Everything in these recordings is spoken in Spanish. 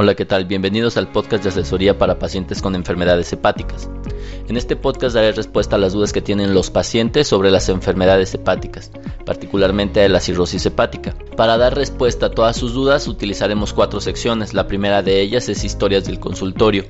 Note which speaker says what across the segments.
Speaker 1: Hola, ¿qué tal? Bienvenidos al podcast de asesoría para pacientes con enfermedades hepáticas. En este podcast daré respuesta a las dudas que tienen los pacientes sobre las enfermedades hepáticas, particularmente de la cirrosis hepática. Para dar respuesta a todas sus dudas utilizaremos cuatro secciones. La primera de ellas es historias del consultorio.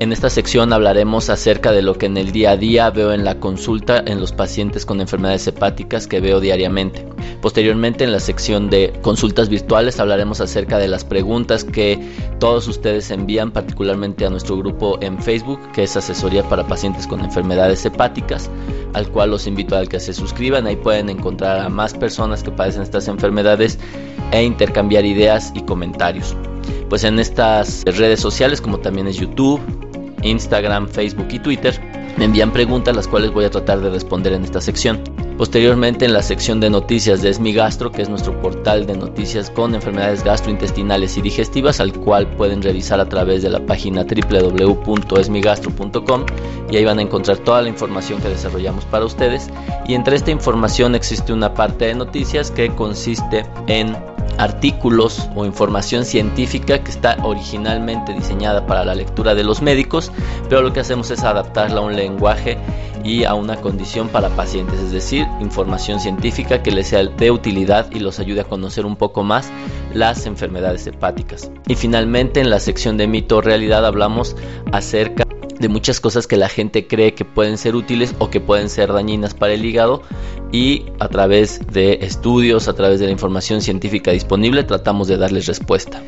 Speaker 1: En esta sección hablaremos acerca de lo que en el día a día veo en la consulta en los pacientes con enfermedades hepáticas que veo diariamente. Posteriormente en la sección de consultas virtuales hablaremos acerca de las preguntas que todos ustedes envían particularmente a nuestro grupo en Facebook que es asesoría para pacientes con enfermedades hepáticas al cual los invito a que se suscriban ahí pueden encontrar a más personas que padecen estas enfermedades e intercambiar ideas y comentarios pues en estas redes sociales como también es YouTube Instagram, Facebook y Twitter, me envían preguntas las cuales voy a tratar de responder en esta sección. Posteriormente en la sección de noticias de Esmigastro, que es nuestro portal de noticias con enfermedades gastrointestinales y digestivas, al cual pueden revisar a través de la página www.esmigastro.com y ahí van a encontrar toda la información que desarrollamos para ustedes. Y entre esta información existe una parte de noticias que consiste en artículos o información científica que está originalmente diseñada para la lectura de los médicos, pero lo que hacemos es adaptarla a un lenguaje y a una condición para pacientes, es decir, información científica que les sea de utilidad y los ayude a conocer un poco más las enfermedades hepáticas. Y finalmente en la sección de mito o realidad hablamos acerca de muchas cosas que la gente cree que pueden ser útiles o que pueden ser dañinas para el hígado y a través de estudios, a través de la información científica disponible tratamos de darles respuesta.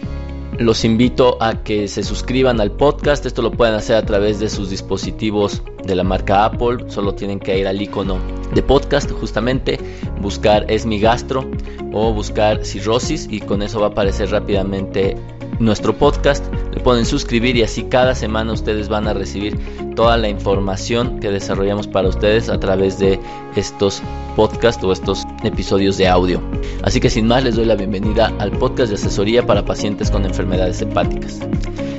Speaker 1: Los invito a que se suscriban al podcast, esto lo pueden hacer a través de sus dispositivos de la marca Apple, solo tienen que ir al icono de podcast justamente, buscar es mi gastro o buscar cirrosis y con eso va a aparecer rápidamente nuestro podcast, le pueden suscribir y así cada semana ustedes van a recibir toda la información que desarrollamos para ustedes a través de estos podcasts o estos episodios de audio. Así que sin más les doy la bienvenida al podcast de asesoría para pacientes con enfermedades hepáticas.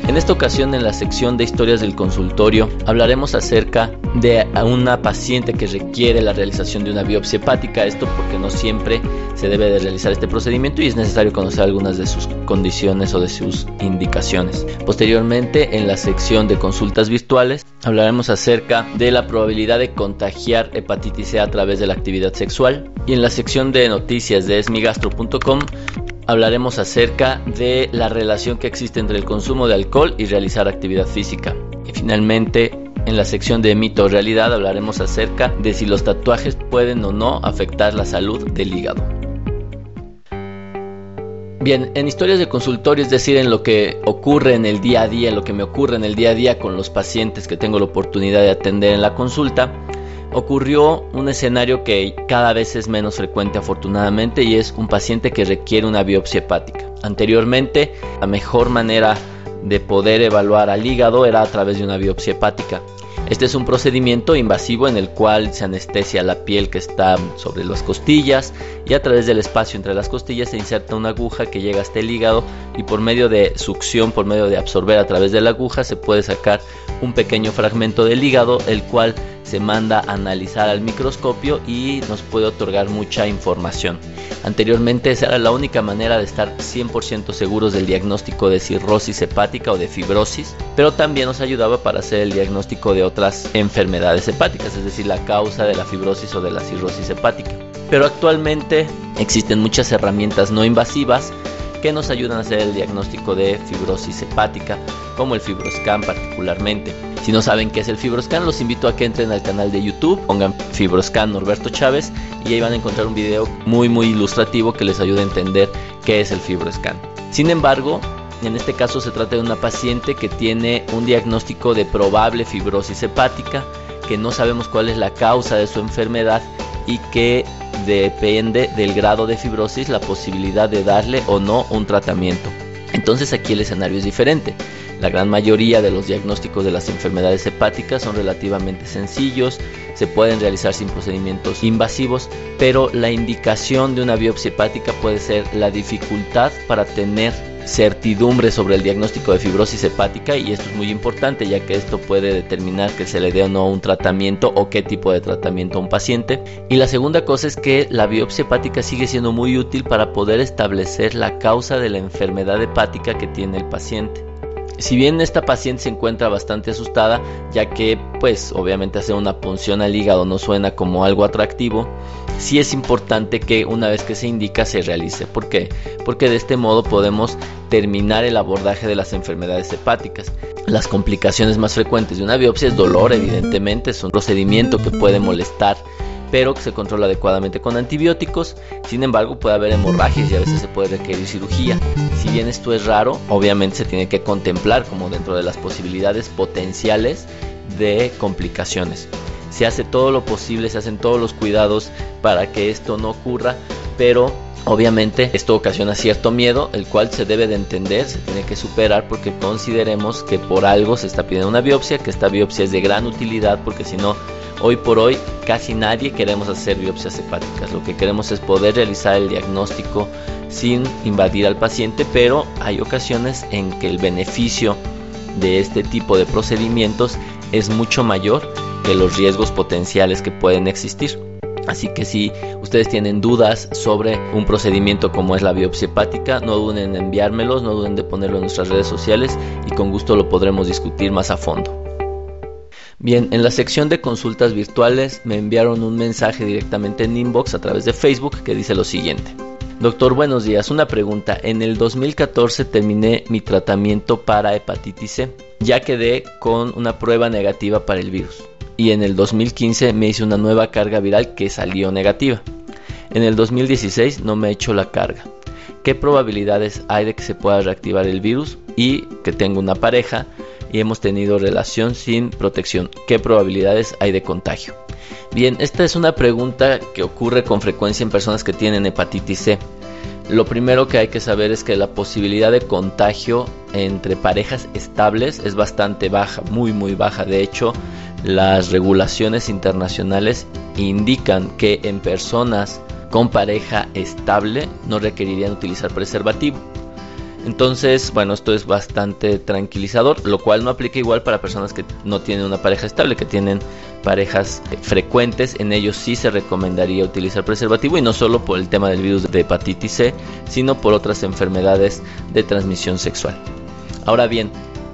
Speaker 1: En esta ocasión en la sección de historias del consultorio hablaremos acerca de una paciente que requiere la realización de una biopsia hepática, esto porque no siempre se debe de realizar este procedimiento y es necesario conocer algunas de sus condiciones o de sus indicaciones. Posteriormente en la sección de consultas virtuales hablaremos acerca de la probabilidad de contagiar hepatitis C a través de la actividad sexual y en la sección de noticias de esmigastro.com hablaremos acerca de la relación que existe entre el consumo de alcohol y realizar actividad física. Y finalmente, en la sección de mito o realidad hablaremos acerca de si los tatuajes pueden o no afectar la salud del hígado. Bien, en historias de consultorio, es decir, en lo que ocurre en el día a día, en lo que me ocurre en el día a día con los pacientes que tengo la oportunidad de atender en la consulta, ocurrió un escenario que cada vez es menos frecuente afortunadamente y es un paciente que requiere una biopsia hepática. Anteriormente, la mejor manera de poder evaluar al hígado era a través de una biopsia hepática. Este es un procedimiento invasivo en el cual se anestesia la piel que está sobre las costillas y a través del espacio entre las costillas se inserta una aguja que llega hasta el hígado y por medio de succión, por medio de absorber a través de la aguja se puede sacar un pequeño fragmento del hígado el cual se manda a analizar al microscopio y nos puede otorgar mucha información. Anteriormente esa era la única manera de estar 100% seguros del diagnóstico de cirrosis hepática o de fibrosis, pero también nos ayudaba para hacer el diagnóstico de otras enfermedades hepáticas, es decir, la causa de la fibrosis o de la cirrosis hepática. Pero actualmente existen muchas herramientas no invasivas que nos ayudan a hacer el diagnóstico de fibrosis hepática, como el fibroscan particularmente. Si no saben qué es el fibroscan, los invito a que entren al canal de YouTube, pongan fibroscan Norberto Chávez y ahí van a encontrar un video muy muy ilustrativo que les ayude a entender qué es el fibroscan. Sin embargo, en este caso se trata de una paciente que tiene un diagnóstico de probable fibrosis hepática, que no sabemos cuál es la causa de su enfermedad y que depende del grado de fibrosis la posibilidad de darle o no un tratamiento. Entonces aquí el escenario es diferente. La gran mayoría de los diagnósticos de las enfermedades hepáticas son relativamente sencillos, se pueden realizar sin procedimientos invasivos, pero la indicación de una biopsia hepática puede ser la dificultad para tener certidumbre sobre el diagnóstico de fibrosis hepática y esto es muy importante ya que esto puede determinar que se le dé o no un tratamiento o qué tipo de tratamiento a un paciente. Y la segunda cosa es que la biopsia hepática sigue siendo muy útil para poder establecer la causa de la enfermedad hepática que tiene el paciente. Si bien esta paciente se encuentra bastante asustada, ya que pues obviamente hacer una punción al hígado no suena como algo atractivo, sí es importante que una vez que se indica se realice. ¿Por qué? Porque de este modo podemos terminar el abordaje de las enfermedades hepáticas. Las complicaciones más frecuentes de una biopsia es dolor, evidentemente, es un procedimiento que puede molestar pero que se controla adecuadamente con antibióticos. Sin embargo, puede haber hemorragias y a veces se puede requerir cirugía. Si bien esto es raro, obviamente se tiene que contemplar como dentro de las posibilidades potenciales de complicaciones. Se hace todo lo posible, se hacen todos los cuidados para que esto no ocurra, pero Obviamente esto ocasiona cierto miedo, el cual se debe de entender, se tiene que superar porque consideremos que por algo se está pidiendo una biopsia, que esta biopsia es de gran utilidad porque si no Hoy por hoy casi nadie queremos hacer biopsias hepáticas, lo que queremos es poder realizar el diagnóstico sin invadir al paciente, pero hay ocasiones en que el beneficio de este tipo de procedimientos es mucho mayor que los riesgos potenciales que pueden existir. Así que si ustedes tienen dudas sobre un procedimiento como es la biopsia hepática, no duden en enviármelos, no duden de ponerlo en nuestras redes sociales y con gusto lo podremos discutir más a fondo. Bien, en la sección de consultas virtuales me enviaron un mensaje directamente en inbox a través de Facebook que dice lo siguiente. Doctor, buenos días. Una pregunta. En el 2014 terminé mi tratamiento para hepatitis C. Ya quedé con una prueba negativa para el virus. Y en el 2015 me hice una nueva carga viral que salió negativa. En el 2016 no me he hecho la carga. ¿Qué probabilidades hay de que se pueda reactivar el virus y que tenga una pareja y hemos tenido relación sin protección. ¿Qué probabilidades hay de contagio? Bien, esta es una pregunta que ocurre con frecuencia en personas que tienen hepatitis C. Lo primero que hay que saber es que la posibilidad de contagio entre parejas estables es bastante baja, muy muy baja. De hecho, las regulaciones internacionales indican que en personas con pareja estable no requerirían utilizar preservativo. Entonces, bueno, esto es bastante tranquilizador, lo cual no aplica igual para personas que no tienen una pareja estable, que tienen parejas frecuentes. En ellos sí se recomendaría utilizar preservativo y no solo por el tema del virus de hepatitis C, sino por otras enfermedades de transmisión sexual. Ahora bien,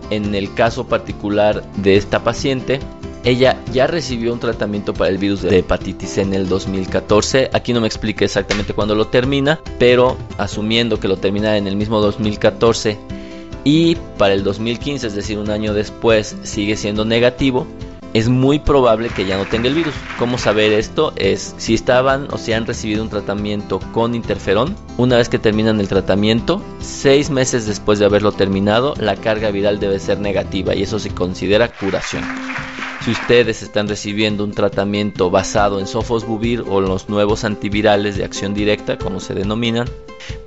Speaker 1: en el caso particular de esta paciente, ella ya recibió un tratamiento para el virus de hepatitis en el 2014. Aquí no me explique exactamente cuándo lo termina, pero asumiendo que lo termina en el mismo 2014 y para el 2015, es decir, un año después, sigue siendo negativo, es muy probable que ya no tenga el virus. ¿Cómo saber esto? Es si estaban o si han recibido un tratamiento con interferón, una vez que terminan el tratamiento, seis meses después de haberlo terminado, la carga viral debe ser negativa y eso se considera curación. Si ustedes están recibiendo un tratamiento basado en sofosbuvir o los nuevos antivirales de acción directa, como se denominan,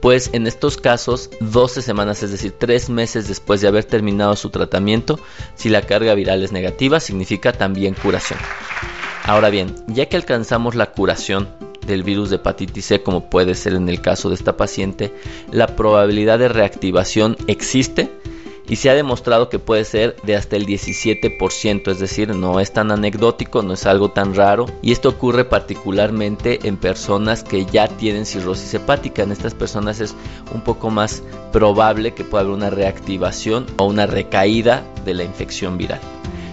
Speaker 1: pues en estos casos 12 semanas, es decir, 3 meses después de haber terminado su tratamiento, si la carga viral es negativa, significa también curación. Ahora bien, ya que alcanzamos la curación del virus de hepatitis C, como puede ser en el caso de esta paciente, la probabilidad de reactivación existe y se ha demostrado que puede ser de hasta el 17%, es decir, no es tan anecdótico, no es algo tan raro y esto ocurre particularmente en personas que ya tienen cirrosis hepática. En estas personas es un poco más probable que pueda haber una reactivación o una recaída de la infección viral.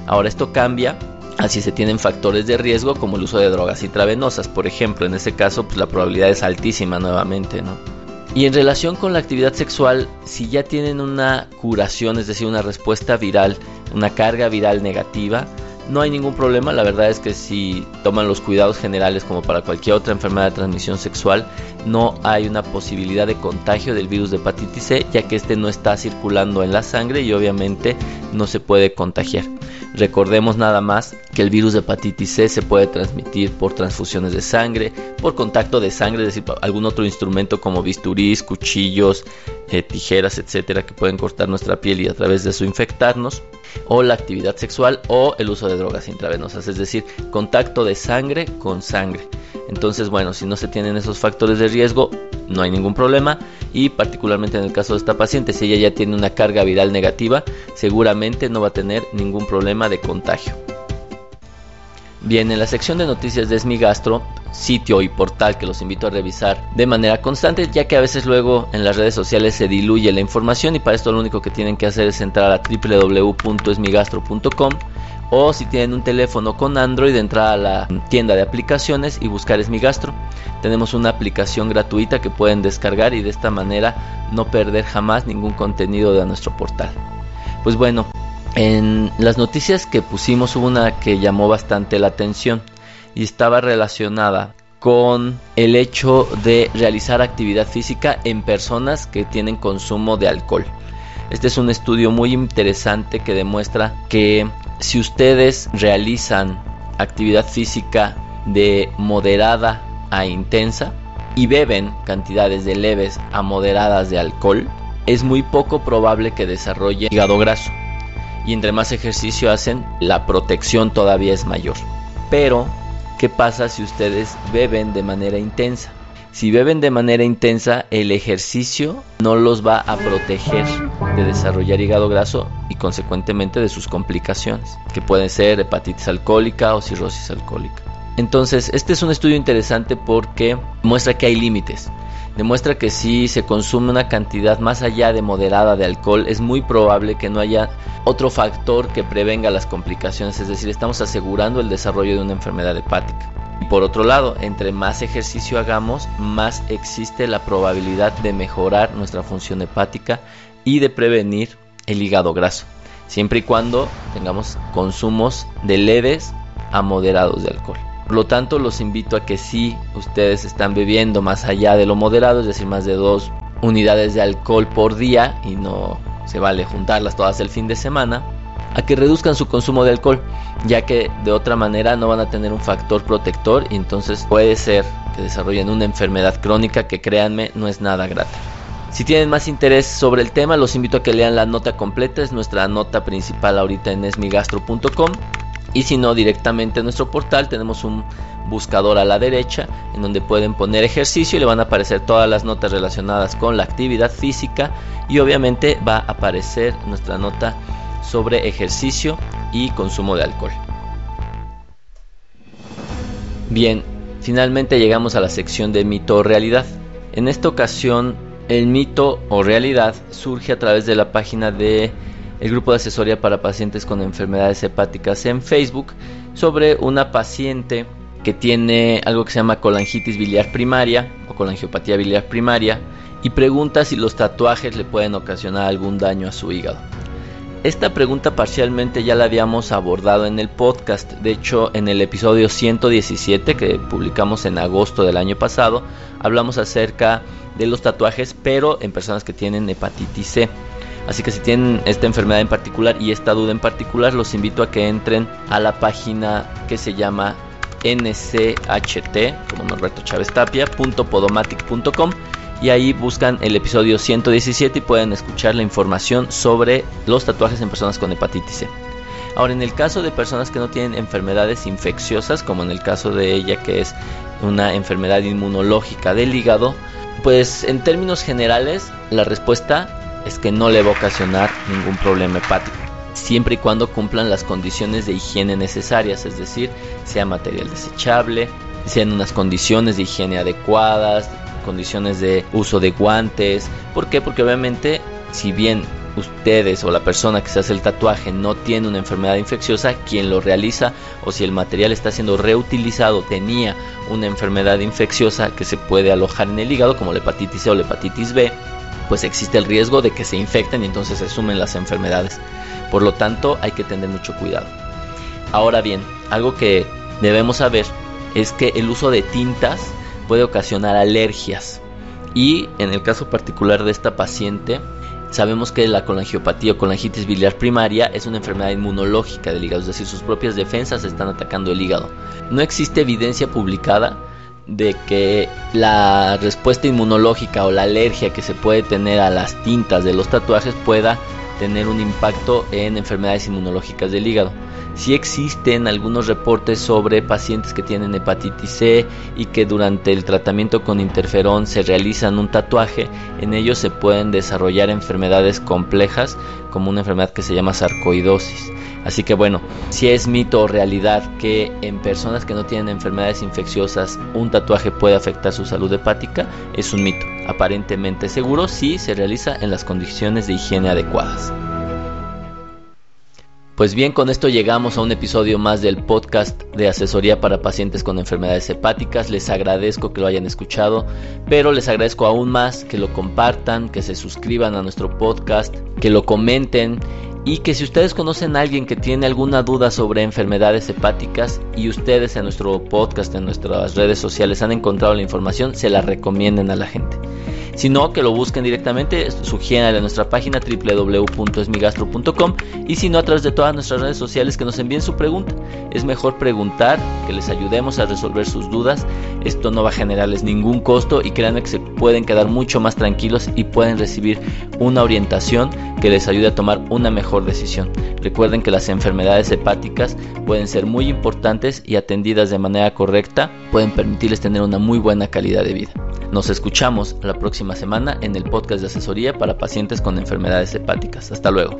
Speaker 1: Ahora esto cambia Así se tienen factores de riesgo como el uso de drogas intravenosas, por ejemplo, en ese caso pues la probabilidad es altísima nuevamente, ¿no? Y en relación con la actividad sexual, si ya tienen una curación, es decir, una respuesta viral, una carga viral negativa, no hay ningún problema. La verdad es que si toman los cuidados generales como para cualquier otra enfermedad de transmisión sexual, no hay una posibilidad de contagio del virus de hepatitis C, ya que este no está circulando en la sangre y obviamente no se puede contagiar. Recordemos nada más que el virus de hepatitis C se puede transmitir por transfusiones de sangre, por contacto de sangre, es decir, algún otro instrumento como bisturís, cuchillos, eh, tijeras, etcétera, que pueden cortar nuestra piel y a través de eso infectarnos, o la actividad sexual o el uso de drogas intravenosas, es decir, contacto de sangre con sangre. Entonces, bueno, si no se tienen esos factores de riesgo, no hay ningún problema y particularmente en el caso de esta paciente, si ella ya tiene una carga viral negativa, seguramente no va a tener ningún problema de contagio. Bien, en la sección de noticias de Esmigastro, sitio y portal que los invito a revisar de manera constante, ya que a veces luego en las redes sociales se diluye la información y para esto lo único que tienen que hacer es entrar a www.esmigastro.com o si tienen un teléfono con Android entrar a la tienda de aplicaciones y buscar Esmigastro. Tenemos una aplicación gratuita que pueden descargar y de esta manera no perder jamás ningún contenido de nuestro portal. Pues bueno, en las noticias que pusimos hubo una que llamó bastante la atención y estaba relacionada con el hecho de realizar actividad física en personas que tienen consumo de alcohol. Este es un estudio muy interesante que demuestra que si ustedes realizan actividad física de moderada a intensa y beben cantidades de leves a moderadas de alcohol, es muy poco probable que desarrolle hígado graso y entre más ejercicio hacen, la protección todavía es mayor. Pero, ¿qué pasa si ustedes beben de manera intensa? Si beben de manera intensa, el ejercicio no los va a proteger de desarrollar hígado graso y consecuentemente de sus complicaciones, que pueden ser hepatitis alcohólica o cirrosis alcohólica. Entonces, este es un estudio interesante porque muestra que hay límites demuestra que si se consume una cantidad más allá de moderada de alcohol, es muy probable que no haya otro factor que prevenga las complicaciones, es decir, estamos asegurando el desarrollo de una enfermedad hepática. Por otro lado, entre más ejercicio hagamos, más existe la probabilidad de mejorar nuestra función hepática y de prevenir el hígado graso, siempre y cuando tengamos consumos de leves a moderados de alcohol. Por lo tanto, los invito a que si ustedes están bebiendo más allá de lo moderado, es decir, más de dos unidades de alcohol por día y no se vale juntarlas todas el fin de semana, a que reduzcan su consumo de alcohol, ya que de otra manera no van a tener un factor protector y entonces puede ser que desarrollen una enfermedad crónica que créanme no es nada grata. Si tienen más interés sobre el tema, los invito a que lean la nota completa, es nuestra nota principal ahorita en esmigastro.com y si no directamente en nuestro portal tenemos un buscador a la derecha en donde pueden poner ejercicio y le van a aparecer todas las notas relacionadas con la actividad física. Y obviamente va a aparecer nuestra nota sobre ejercicio y consumo de alcohol. Bien, finalmente llegamos a la sección de mito o realidad. En esta ocasión el mito o realidad surge a través de la página de el grupo de asesoría para pacientes con enfermedades hepáticas en Facebook sobre una paciente que tiene algo que se llama colangitis biliar primaria o colangiopatía biliar primaria y pregunta si los tatuajes le pueden ocasionar algún daño a su hígado. Esta pregunta parcialmente ya la habíamos abordado en el podcast, de hecho en el episodio 117 que publicamos en agosto del año pasado, hablamos acerca de los tatuajes pero en personas que tienen hepatitis C. Así que si tienen esta enfermedad en particular y esta duda en particular, los invito a que entren a la página que se llama ncht, como Norberto y ahí buscan el episodio 117 y pueden escuchar la información sobre los tatuajes en personas con hepatitis C. Ahora, en el caso de personas que no tienen enfermedades infecciosas, como en el caso de ella que es una enfermedad inmunológica del hígado, pues en términos generales la respuesta es que no le va a ocasionar ningún problema hepático, siempre y cuando cumplan las condiciones de higiene necesarias, es decir, sea material desechable, sean unas condiciones de higiene adecuadas, condiciones de uso de guantes. ¿Por qué? Porque obviamente, si bien ustedes o la persona que se hace el tatuaje no tiene una enfermedad infecciosa, quien lo realiza o si el material está siendo reutilizado tenía una enfermedad infecciosa que se puede alojar en el hígado, como la hepatitis C o la hepatitis B, pues existe el riesgo de que se infecten y entonces se sumen las enfermedades. Por lo tanto, hay que tener mucho cuidado. Ahora bien, algo que debemos saber es que el uso de tintas puede ocasionar alergias. Y en el caso particular de esta paciente, sabemos que la colangiopatía o colangitis biliar primaria es una enfermedad inmunológica del hígado, es decir, sus propias defensas están atacando el hígado. No existe evidencia publicada de que la respuesta inmunológica o la alergia que se puede tener a las tintas de los tatuajes pueda tener un impacto en enfermedades inmunológicas del hígado. Si existen algunos reportes sobre pacientes que tienen hepatitis C y que durante el tratamiento con interferón se realizan un tatuaje, en ellos se pueden desarrollar enfermedades complejas como una enfermedad que se llama sarcoidosis. Así que bueno, si es mito o realidad que en personas que no tienen enfermedades infecciosas un tatuaje puede afectar su salud hepática, es un mito. Aparentemente seguro si se realiza en las condiciones de higiene adecuadas. Pues bien, con esto llegamos a un episodio más del podcast de asesoría para pacientes con enfermedades hepáticas. Les agradezco que lo hayan escuchado, pero les agradezco aún más que lo compartan, que se suscriban a nuestro podcast, que lo comenten y que si ustedes conocen a alguien que tiene alguna duda sobre enfermedades hepáticas y ustedes en nuestro podcast, en nuestras redes sociales han encontrado la información, se la recomienden a la gente sino que lo busquen directamente, sugieren a nuestra página www.esmigastro.com y si no a través de todas nuestras redes sociales que nos envíen su pregunta. Es mejor preguntar, que les ayudemos a resolver sus dudas. Esto no va a generarles ningún costo y créanme que se pueden quedar mucho más tranquilos y pueden recibir una orientación que les ayude a tomar una mejor decisión. Recuerden que las enfermedades hepáticas pueden ser muy importantes y atendidas de manera correcta pueden permitirles tener una muy buena calidad de vida. Nos escuchamos la próxima semana en el podcast de asesoría para pacientes con enfermedades hepáticas. Hasta luego.